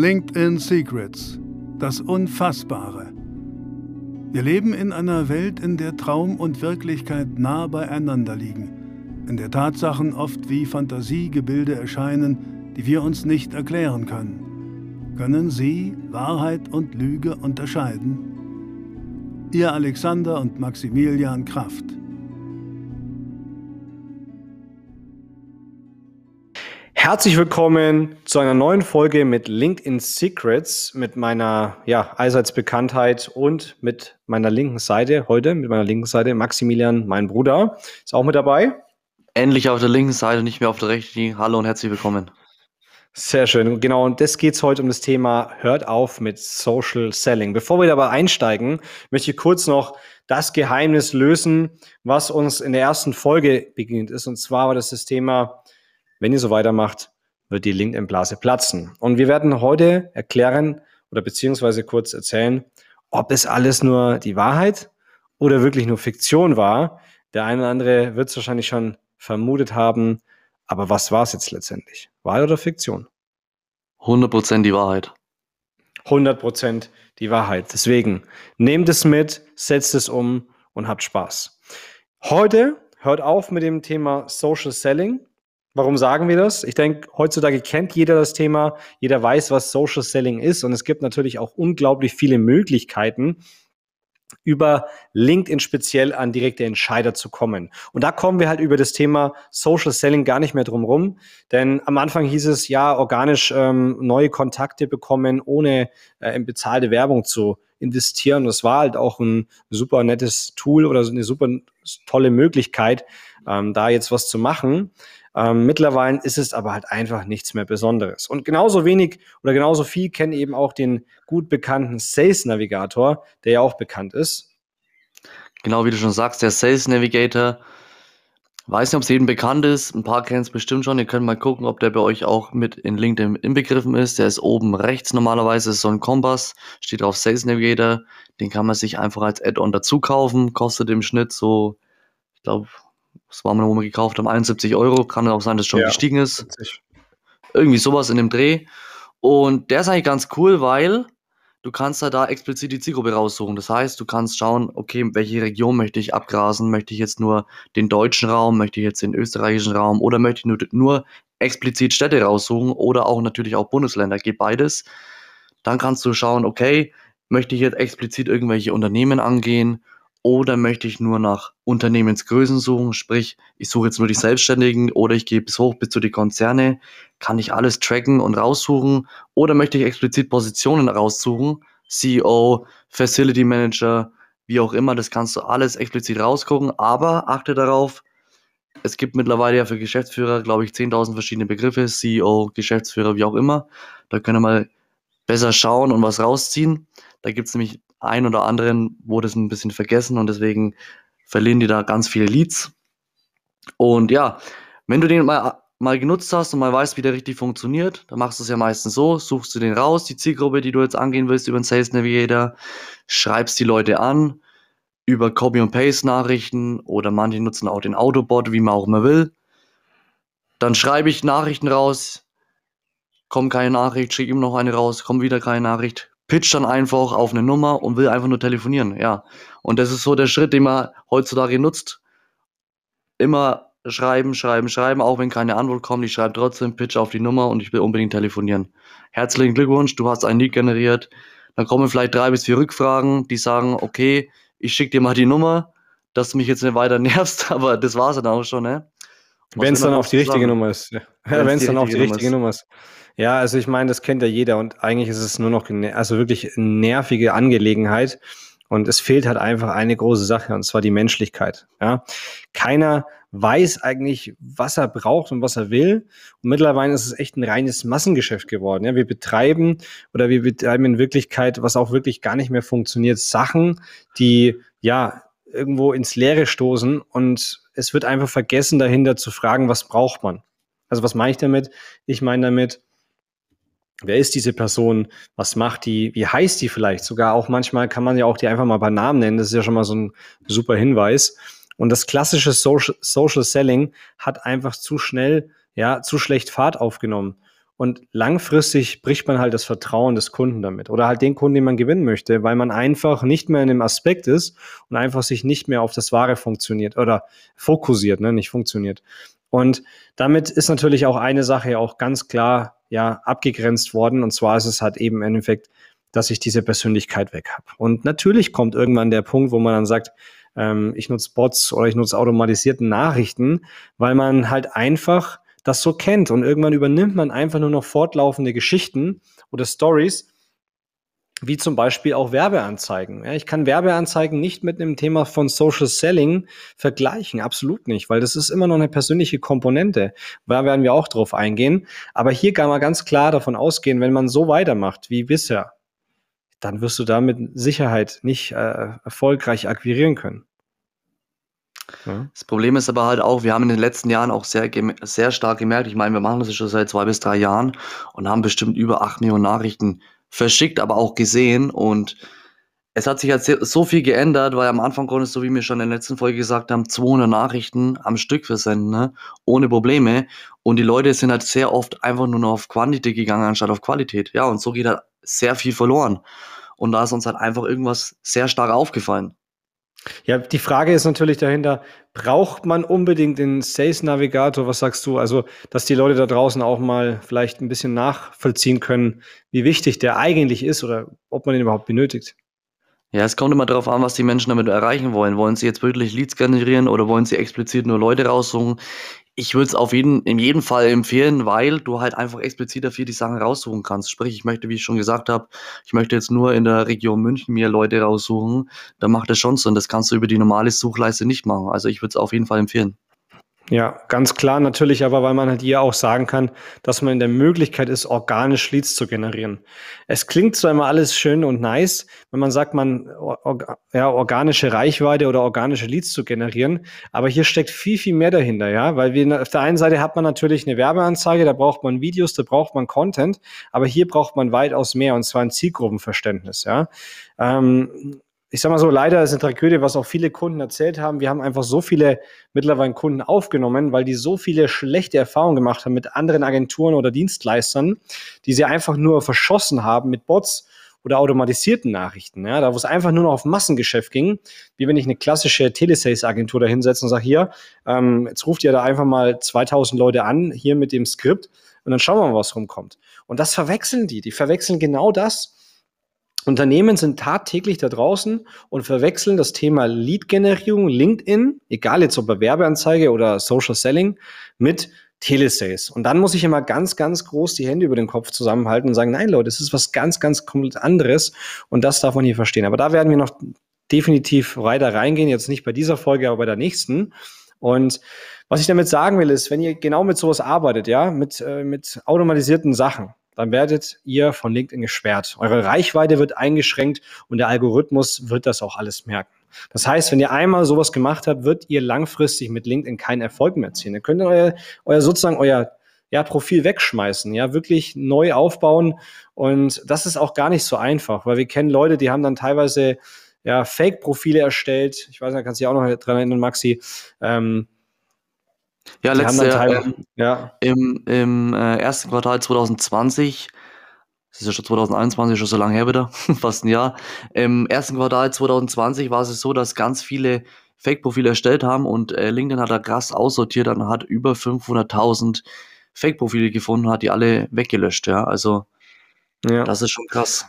LinkedIn Secrets. Das Unfassbare. Wir leben in einer Welt, in der Traum und Wirklichkeit nah beieinander liegen, in der Tatsachen oft wie Fantasiegebilde erscheinen, die wir uns nicht erklären können. Können Sie Wahrheit und Lüge unterscheiden? Ihr Alexander und Maximilian Kraft. Herzlich willkommen zu einer neuen Folge mit LinkedIn Secrets, mit meiner ja, allseits Bekanntheit und mit meiner linken Seite heute, mit meiner linken Seite Maximilian, mein Bruder, ist auch mit dabei. Endlich auf der linken Seite, nicht mehr auf der rechten. Hallo und herzlich willkommen. Sehr schön. Genau, und das geht heute um das Thema Hört auf mit Social Selling. Bevor wir dabei einsteigen, möchte ich kurz noch das Geheimnis lösen, was uns in der ersten Folge begegnet ist. Und zwar war das das Thema, wenn ihr so weitermacht, wird die LinkedIn-Blase platzen. Und wir werden heute erklären oder beziehungsweise kurz erzählen, ob es alles nur die Wahrheit oder wirklich nur Fiktion war. Der eine oder andere wird es wahrscheinlich schon vermutet haben, aber was war es jetzt letztendlich? Wahrheit oder Fiktion? 100% die Wahrheit. 100% die Wahrheit. Deswegen nehmt es mit, setzt es um und habt Spaß. Heute hört auf mit dem Thema Social Selling. Warum sagen wir das? Ich denke, heutzutage kennt jeder das Thema, jeder weiß, was Social Selling ist und es gibt natürlich auch unglaublich viele Möglichkeiten, über LinkedIn speziell an direkte Entscheider zu kommen. Und da kommen wir halt über das Thema Social Selling gar nicht mehr drum rum, denn am Anfang hieß es ja, organisch ähm, neue Kontakte bekommen, ohne äh, in bezahlte Werbung zu investieren. Das war halt auch ein super nettes Tool oder eine super tolle Möglichkeit, ähm, da jetzt was zu machen. Ähm, mittlerweile ist es aber halt einfach nichts mehr Besonderes. Und genauso wenig oder genauso viel kennen eben auch den gut bekannten Sales Navigator, der ja auch bekannt ist. Genau wie du schon sagst, der Sales Navigator. Weiß nicht, ob es jedem bekannt ist. Ein paar kennen es bestimmt schon. Ihr könnt mal gucken, ob der bei euch auch mit in LinkedIn inbegriffen ist. Der ist oben rechts normalerweise, ist so ein Kompass, steht auf Sales Navigator. Den kann man sich einfach als Add-on dazu kaufen. Kostet im Schnitt so, ich glaube, was war man, wo wir gekauft haben, 71 Euro. Kann auch sein, dass es schon ja, gestiegen ist. 70. Irgendwie sowas in dem Dreh. Und der ist eigentlich ganz cool, weil du kannst da, da explizit die Zielgruppe raussuchen. Das heißt, du kannst schauen, okay, welche Region möchte ich abgrasen? Möchte ich jetzt nur den deutschen Raum? Möchte ich jetzt den österreichischen Raum? Oder möchte ich nur, nur explizit Städte raussuchen? Oder auch natürlich auch Bundesländer? Geht beides. Dann kannst du schauen, okay, möchte ich jetzt explizit irgendwelche Unternehmen angehen? Oder möchte ich nur nach Unternehmensgrößen suchen, sprich, ich suche jetzt nur die Selbstständigen oder ich gehe bis hoch bis zu die Konzerne, kann ich alles tracken und raussuchen? Oder möchte ich explizit Positionen raussuchen, CEO, Facility Manager, wie auch immer, das kannst du alles explizit rausgucken, aber achte darauf, es gibt mittlerweile ja für Geschäftsführer, glaube ich, 10.000 verschiedene Begriffe, CEO, Geschäftsführer, wie auch immer. Da können wir mal besser schauen und was rausziehen. Da gibt es nämlich ein oder anderen wurde es ein bisschen vergessen und deswegen verlieren die da ganz viele Leads. Und ja, wenn du den mal, mal genutzt hast und mal weißt, wie der richtig funktioniert, dann machst du es ja meistens so, suchst du den raus, die Zielgruppe, die du jetzt angehen willst über den Sales Navigator, schreibst die Leute an über Copy und Paste Nachrichten oder manche nutzen auch den Autobot, wie man auch immer will. Dann schreibe ich Nachrichten raus, kommt keine Nachricht, schicke ihm noch eine raus, kommt wieder keine Nachricht, pitcht dann einfach auf eine Nummer und will einfach nur telefonieren, ja. Und das ist so der Schritt, den man heutzutage nutzt. Immer schreiben, schreiben, schreiben, auch wenn keine Antwort kommt, ich schreibe trotzdem, pitch auf die Nummer und ich will unbedingt telefonieren. Herzlichen Glückwunsch, du hast ein Lead generiert. Dann kommen vielleicht drei bis vier Rückfragen, die sagen, okay, ich schicke dir mal die Nummer, dass du mich jetzt nicht weiter nervst, aber das war es dann auch schon, ne? Wenn es dann auf die richtige Nummer ist. Ja. Wenn es dann auf die richtige Nummer ist. Ja, also ich meine, das kennt ja jeder und eigentlich ist es nur noch also wirklich nervige Angelegenheit. Und es fehlt halt einfach eine große Sache, und zwar die Menschlichkeit. Ja? Keiner weiß eigentlich, was er braucht und was er will. Und mittlerweile ist es echt ein reines Massengeschäft geworden. Ja? Wir betreiben oder wir betreiben in Wirklichkeit, was auch wirklich gar nicht mehr funktioniert, Sachen, die ja irgendwo ins Leere stoßen und es wird einfach vergessen, dahinter zu fragen, was braucht man. Also was meine ich damit? Ich meine damit, Wer ist diese Person? Was macht die? Wie heißt die vielleicht? Sogar auch manchmal kann man ja auch die einfach mal bei Namen nennen. Das ist ja schon mal so ein super Hinweis. Und das klassische Social, Social Selling hat einfach zu schnell, ja, zu schlecht Fahrt aufgenommen. Und langfristig bricht man halt das Vertrauen des Kunden damit oder halt den Kunden, den man gewinnen möchte, weil man einfach nicht mehr in dem Aspekt ist und einfach sich nicht mehr auf das Wahre funktioniert oder fokussiert, ne, nicht funktioniert. Und damit ist natürlich auch eine Sache auch ganz klar ja abgegrenzt worden. Und zwar ist es halt eben im Endeffekt, dass ich diese Persönlichkeit weg habe. Und natürlich kommt irgendwann der Punkt, wo man dann sagt, ähm, ich nutze Bots oder ich nutze automatisierte Nachrichten, weil man halt einfach das so kennt. Und irgendwann übernimmt man einfach nur noch fortlaufende Geschichten oder Stories, wie zum Beispiel auch Werbeanzeigen. Ja, ich kann Werbeanzeigen nicht mit einem Thema von Social Selling vergleichen, absolut nicht, weil das ist immer noch eine persönliche Komponente. Da werden wir auch drauf eingehen. Aber hier kann man ganz klar davon ausgehen, wenn man so weitermacht wie bisher, dann wirst du da mit Sicherheit nicht äh, erfolgreich akquirieren können. Ja. Das Problem ist aber halt auch, wir haben in den letzten Jahren auch sehr, sehr stark gemerkt, ich meine, wir machen das schon seit zwei bis drei Jahren und haben bestimmt über acht Millionen Nachrichten verschickt, aber auch gesehen und es hat sich halt so viel geändert, weil am Anfang konntest du, wie wir schon in der letzten Folge gesagt haben, 200 Nachrichten am Stück versenden, ne? ohne Probleme. Und die Leute sind halt sehr oft einfach nur noch auf Quantität gegangen, anstatt auf Qualität. Ja, und so geht halt sehr viel verloren. Und da ist uns halt einfach irgendwas sehr stark aufgefallen. Ja, die Frage ist natürlich dahinter, braucht man unbedingt den Sales Navigator? Was sagst du? Also, dass die Leute da draußen auch mal vielleicht ein bisschen nachvollziehen können, wie wichtig der eigentlich ist oder ob man ihn überhaupt benötigt. Ja, es kommt immer darauf an, was die Menschen damit erreichen wollen. Wollen sie jetzt wirklich Leads generieren oder wollen sie explizit nur Leute raussuchen? Ich würde es auf jeden, in jedem Fall empfehlen, weil du halt einfach explizit dafür die Sachen raussuchen kannst. Sprich, ich möchte, wie ich schon gesagt habe, ich möchte jetzt nur in der Region München mir Leute raussuchen. Dann macht das schon Sinn. Das kannst du über die normale Suchleiste nicht machen. Also ich würde es auf jeden Fall empfehlen. Ja, ganz klar natürlich, aber weil man halt hier auch sagen kann, dass man in der Möglichkeit ist, organisch Leads zu generieren. Es klingt zwar immer alles schön und nice, wenn man sagt, man or, ja, organische Reichweite oder organische Leads zu generieren, aber hier steckt viel, viel mehr dahinter, ja, weil wir auf der einen Seite hat man natürlich eine Werbeanzeige, da braucht man Videos, da braucht man Content, aber hier braucht man weitaus mehr und zwar ein Zielgruppenverständnis, ja. Ähm, ich sag mal so, leider ist eine Tragödie, was auch viele Kunden erzählt haben. Wir haben einfach so viele mittlerweile Kunden aufgenommen, weil die so viele schlechte Erfahrungen gemacht haben mit anderen Agenturen oder Dienstleistern, die sie einfach nur verschossen haben mit Bots oder automatisierten Nachrichten. Ja, da wo es einfach nur noch auf Massengeschäft ging, wie wenn ich eine klassische Telesales-Agentur da hinsetze und sage, hier, ähm, jetzt ruft ihr da einfach mal 2000 Leute an, hier mit dem Skript und dann schauen wir mal, was rumkommt. Und das verwechseln die. Die verwechseln genau das Unternehmen sind tagtäglich da draußen und verwechseln das Thema Lead-Generierung, LinkedIn, egal jetzt ob Werbeanzeige oder Social Selling, mit Telesales. Und dann muss ich immer ganz, ganz groß die Hände über den Kopf zusammenhalten und sagen, nein, Leute, es ist was ganz, ganz komplett anderes und das darf man hier verstehen. Aber da werden wir noch definitiv weiter reingehen, jetzt nicht bei dieser Folge, aber bei der nächsten. Und was ich damit sagen will, ist, wenn ihr genau mit sowas arbeitet, ja, mit, äh, mit automatisierten Sachen, dann werdet ihr von LinkedIn gesperrt. Eure Reichweite wird eingeschränkt und der Algorithmus wird das auch alles merken. Das heißt, wenn ihr einmal sowas gemacht habt, wird ihr langfristig mit LinkedIn keinen Erfolg mehr erzielen. Ihr könnt euer, euer sozusagen euer ja, Profil wegschmeißen, ja, wirklich neu aufbauen. Und das ist auch gar nicht so einfach, weil wir kennen Leute, die haben dann teilweise ja, Fake-Profile erstellt. Ich weiß nicht, kannst du dich auch noch dran erinnern, Maxi. Ähm, ja, letztes Jahr, ähm, ja. im, im äh, ersten Quartal 2020, das ist ja schon 2021, schon so lange her wieder, fast ein Jahr. Im ersten Quartal 2020 war es so, dass ganz viele Fake-Profile erstellt haben und äh, LinkedIn hat da krass aussortiert und hat über 500.000 Fake-Profile gefunden, hat die alle weggelöscht, ja. Also, ja. das ist schon krass.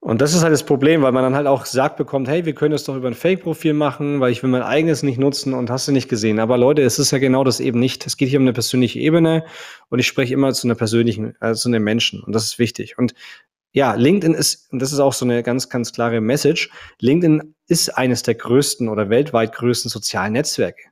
Und das ist halt das Problem, weil man dann halt auch gesagt bekommt, hey, wir können das doch über ein Fake-Profil machen, weil ich will mein eigenes nicht nutzen und hast du nicht gesehen. Aber Leute, es ist ja genau das eben nicht. Es geht hier um eine persönliche Ebene und ich spreche immer zu einer persönlichen, also zu einem Menschen und das ist wichtig. Und ja, LinkedIn ist, und das ist auch so eine ganz, ganz klare Message, LinkedIn ist eines der größten oder weltweit größten sozialen Netzwerke.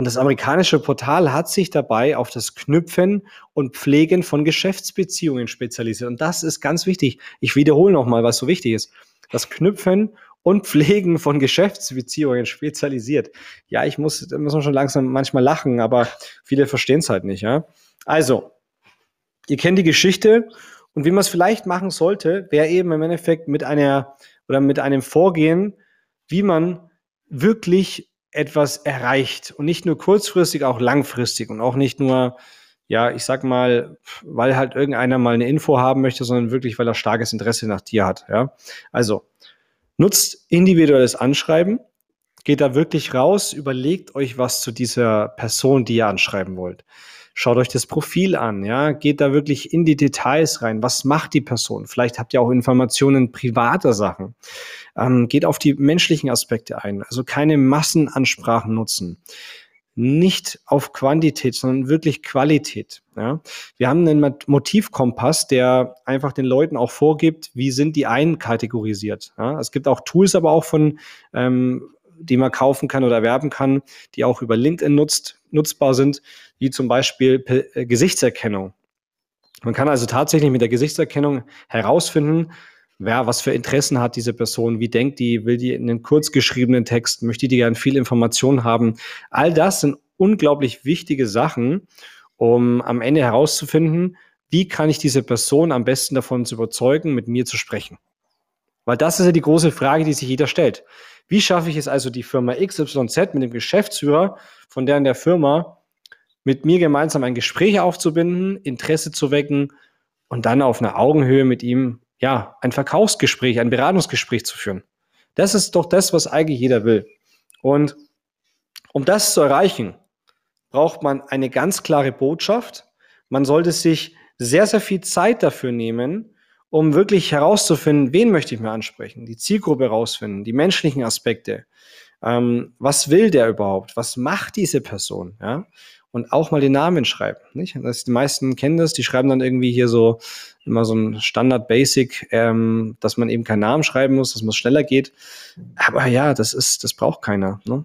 Und das amerikanische Portal hat sich dabei auf das Knüpfen und Pflegen von Geschäftsbeziehungen spezialisiert. Und das ist ganz wichtig. Ich wiederhole nochmal, was so wichtig ist. Das Knüpfen und Pflegen von Geschäftsbeziehungen spezialisiert. Ja, ich muss, da muss man schon langsam manchmal lachen, aber viele verstehen es halt nicht. Ja? Also, ihr kennt die Geschichte und wie man es vielleicht machen sollte, wäre eben im Endeffekt mit einer oder mit einem Vorgehen, wie man wirklich etwas erreicht und nicht nur kurzfristig, auch langfristig und auch nicht nur ja, ich sag mal, weil halt irgendeiner mal eine Info haben möchte, sondern wirklich, weil er starkes Interesse nach dir hat. Ja? Also nutzt individuelles Anschreiben, geht da wirklich raus, überlegt euch was zu dieser Person, die ihr anschreiben wollt. Schaut euch das Profil an, ja, geht da wirklich in die Details rein. Was macht die Person? Vielleicht habt ihr auch Informationen privater Sachen. Ähm, geht auf die menschlichen Aspekte ein. Also keine Massenansprachen nutzen nicht auf Quantität, sondern wirklich Qualität. Ja? Wir haben einen Motivkompass, der einfach den Leuten auch vorgibt, wie sind die einkategorisiert. Ja? Es gibt auch Tools, aber auch von, ähm, die man kaufen kann oder erwerben kann, die auch über LinkedIn nutzt, nutzbar sind, wie zum Beispiel P Gesichtserkennung. Man kann also tatsächlich mit der Gesichtserkennung herausfinden, wer was für Interessen hat diese Person, wie denkt die, will die in einen kurz geschriebenen Text, möchte die gern viel Information haben. All das sind unglaublich wichtige Sachen, um am Ende herauszufinden, wie kann ich diese Person am besten davon zu überzeugen, mit mir zu sprechen. Weil das ist ja die große Frage, die sich jeder stellt. Wie schaffe ich es also, die Firma XYZ mit dem Geschäftsführer von der in der Firma mit mir gemeinsam ein Gespräch aufzubinden, Interesse zu wecken und dann auf einer Augenhöhe mit ihm ja, ein Verkaufsgespräch, ein Beratungsgespräch zu führen. Das ist doch das, was eigentlich jeder will. Und um das zu erreichen, braucht man eine ganz klare Botschaft. Man sollte sich sehr, sehr viel Zeit dafür nehmen, um wirklich herauszufinden, wen möchte ich mir ansprechen, die Zielgruppe herausfinden, die menschlichen Aspekte. Ähm, was will der überhaupt? Was macht diese Person? Ja? und auch mal den Namen schreiben. Nicht? Das, die meisten kennen das, die schreiben dann irgendwie hier so immer so ein Standard-Basic, ähm, dass man eben keinen Namen schreiben muss, dass man schneller geht. Aber ja, das ist, das braucht keiner. Ne?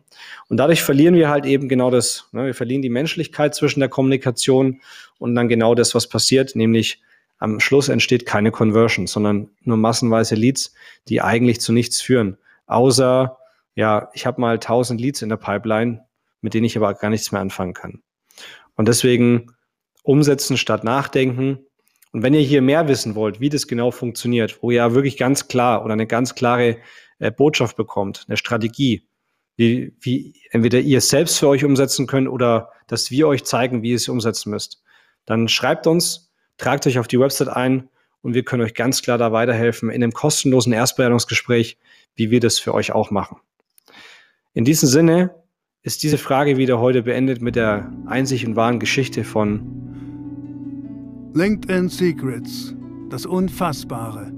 Und dadurch verlieren wir halt eben genau das. Ne? Wir verlieren die Menschlichkeit zwischen der Kommunikation und dann genau das, was passiert, nämlich am Schluss entsteht keine Conversion, sondern nur massenweise Leads, die eigentlich zu nichts führen. Außer, ja, ich habe mal 1000 Leads in der Pipeline, mit denen ich aber gar nichts mehr anfangen kann. Und deswegen umsetzen statt nachdenken. Und wenn ihr hier mehr wissen wollt, wie das genau funktioniert, wo ihr wirklich ganz klar oder eine ganz klare äh, Botschaft bekommt, eine Strategie, wie, wie entweder ihr selbst für euch umsetzen könnt oder dass wir euch zeigen, wie ihr es umsetzen müsst, dann schreibt uns, tragt euch auf die Website ein und wir können euch ganz klar da weiterhelfen in einem kostenlosen Erstberatungsgespräch, wie wir das für euch auch machen. In diesem Sinne, ist diese Frage wieder heute beendet mit der einzig und wahren Geschichte von LinkedIn Secrets, das Unfassbare.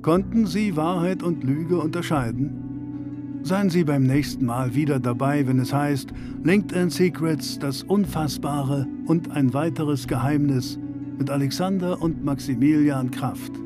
Konnten Sie Wahrheit und Lüge unterscheiden? Seien Sie beim nächsten Mal wieder dabei, wenn es heißt LinkedIn Secrets, das Unfassbare und ein weiteres Geheimnis mit Alexander und Maximilian Kraft.